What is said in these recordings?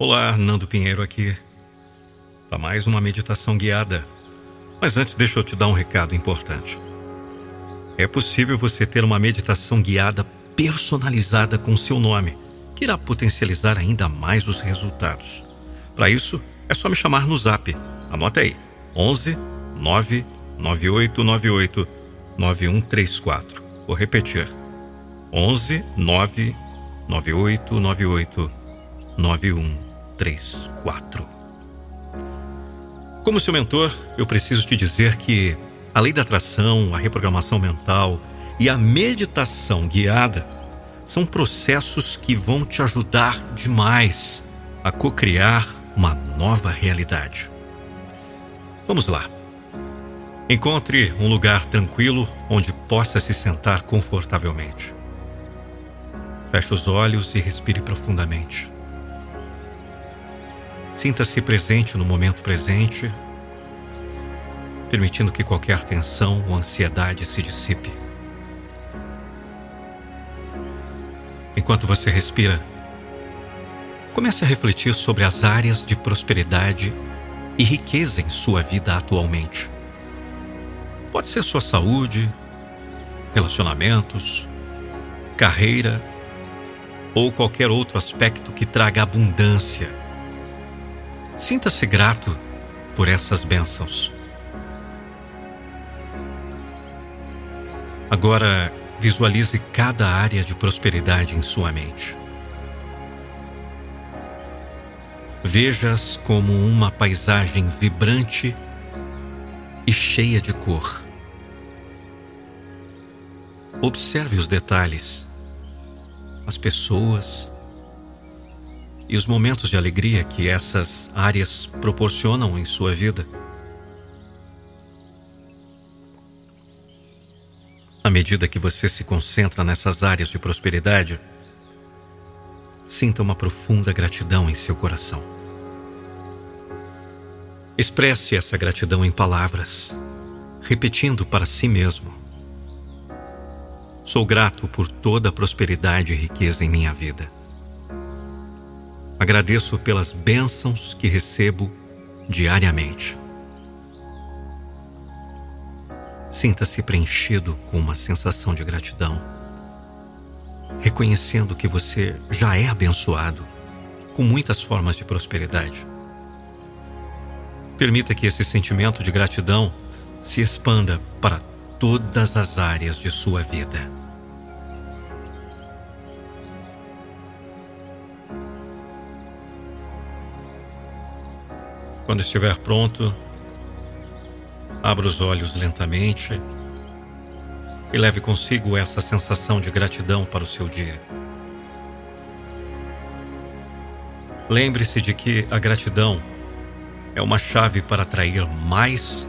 Olá, Nando Pinheiro aqui. Para mais uma meditação guiada. Mas antes, deixa eu te dar um recado importante. É possível você ter uma meditação guiada personalizada com seu nome, que irá potencializar ainda mais os resultados. Para isso, é só me chamar no zap. Anota aí: 11 99898 9134. Vou repetir: 11 99898 9134. Como seu mentor, eu preciso te dizer que a lei da atração, a reprogramação mental e a meditação guiada são processos que vão te ajudar demais a co-criar uma nova realidade. Vamos lá. Encontre um lugar tranquilo onde possa se sentar confortavelmente. Feche os olhos e respire profundamente. Sinta-se presente no momento presente, permitindo que qualquer tensão ou ansiedade se dissipe. Enquanto você respira, comece a refletir sobre as áreas de prosperidade e riqueza em sua vida atualmente. Pode ser sua saúde, relacionamentos, carreira ou qualquer outro aspecto que traga abundância Sinta-se grato por essas bênçãos. Agora, visualize cada área de prosperidade em sua mente. Veja-as como uma paisagem vibrante e cheia de cor. Observe os detalhes, as pessoas, e os momentos de alegria que essas áreas proporcionam em sua vida. À medida que você se concentra nessas áreas de prosperidade, sinta uma profunda gratidão em seu coração. Expresse essa gratidão em palavras, repetindo para si mesmo: Sou grato por toda a prosperidade e riqueza em minha vida. Agradeço pelas bênçãos que recebo diariamente. Sinta-se preenchido com uma sensação de gratidão, reconhecendo que você já é abençoado com muitas formas de prosperidade. Permita que esse sentimento de gratidão se expanda para todas as áreas de sua vida. Quando estiver pronto, abra os olhos lentamente e leve consigo essa sensação de gratidão para o seu dia. Lembre-se de que a gratidão é uma chave para atrair mais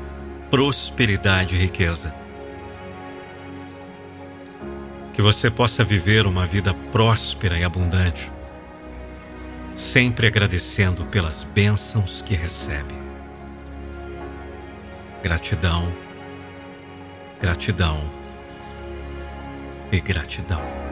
prosperidade e riqueza. Que você possa viver uma vida próspera e abundante sempre agradecendo pelas bênçãos que recebe. Gratidão, gratidão e gratidão.